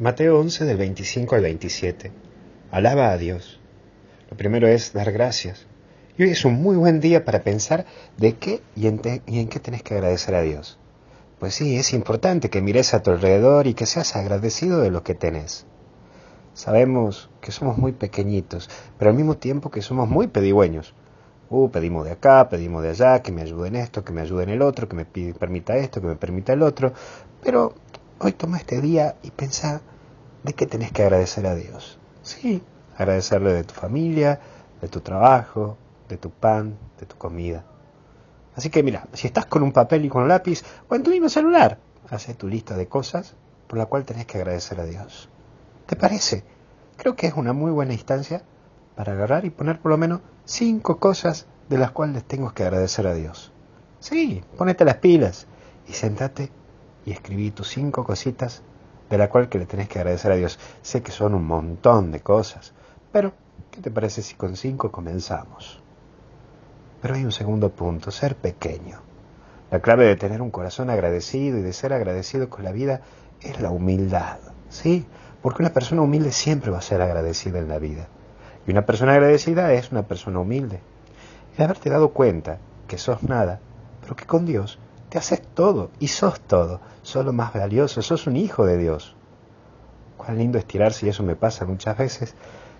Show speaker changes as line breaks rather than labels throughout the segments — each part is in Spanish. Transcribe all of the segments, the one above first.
Mateo 11 del 25 al 27. Alaba a Dios. Lo primero es dar gracias. Y hoy es un muy buen día para pensar de qué y en, y en qué tenés que agradecer a Dios. Pues sí, es importante que mires a tu alrededor y que seas agradecido de lo que tenés. Sabemos que somos muy pequeñitos, pero al mismo tiempo que somos muy pedigüeños. Uh, pedimos de acá, pedimos de allá, que me ayuden esto, que me ayuden el otro, que me permita esto, que me permita el otro. Pero hoy toma este día y pensá de qué tenés que agradecer a Dios. Sí, agradecerle de tu familia, de tu trabajo, de tu pan, de tu comida. Así que mira, si estás con un papel y con un lápiz o en tu mismo celular, haces tu lista de cosas por la cual tenés que agradecer a Dios. ¿Te parece? Creo que es una muy buena instancia para agarrar y poner por lo menos cinco cosas de las cuales tengo que agradecer a Dios. Sí, ponete las pilas y sentate y escribí tus cinco cositas de la cual que le tenés que agradecer a Dios. Sé que son un montón de cosas, pero ¿qué te parece si con cinco comenzamos? Pero hay un segundo punto, ser pequeño. La clave de tener un corazón agradecido y de ser agradecido con la vida es la humildad, ¿sí? Porque una persona humilde siempre va a ser agradecida en la vida. Y una persona agradecida es una persona humilde. Y haberte dado cuenta que sos nada, pero que con Dios te haces todo y sos todo, sos lo más valioso, sos un hijo de Dios. Cuán lindo es tirarse, y eso me pasa muchas veces,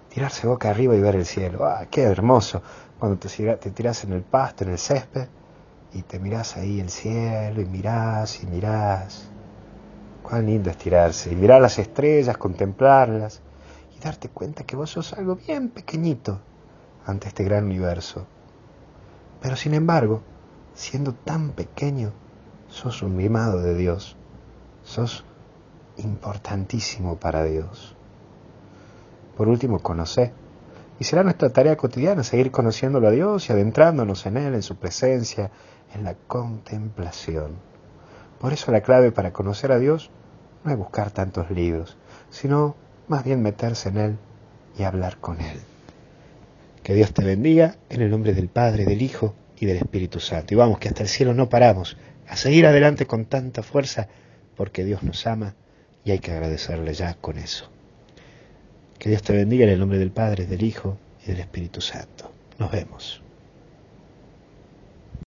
tirarse boca arriba y ver el cielo. ¡Ah, qué hermoso! Cuando te, tiras en el pasto, en el césped, y te mirás ahí el cielo, y mirás y mirás. Cuán lindo es tirarse, y mirar las estrellas, contemplarlas, y darte cuenta que vos sos algo bien pequeñito ante este gran universo. Pero sin embargo, siendo tan pequeño, sos un mimado de Dios, sos importantísimo para Dios. Por último, conoce. Y será nuestra tarea cotidiana seguir conociéndolo a Dios y adentrándonos en Él, en su presencia, en la contemplación. Por eso la clave para conocer a Dios no es buscar tantos libros, sino más bien meterse en Él y hablar con Él. Que Dios te bendiga en el nombre del Padre, del Hijo y del Espíritu Santo. Y vamos, que hasta el cielo no paramos, a seguir adelante con tanta fuerza, porque Dios nos ama y hay que agradecerle ya con eso. Que Dios te bendiga en el nombre del Padre, del Hijo y del Espíritu Santo. Nos vemos.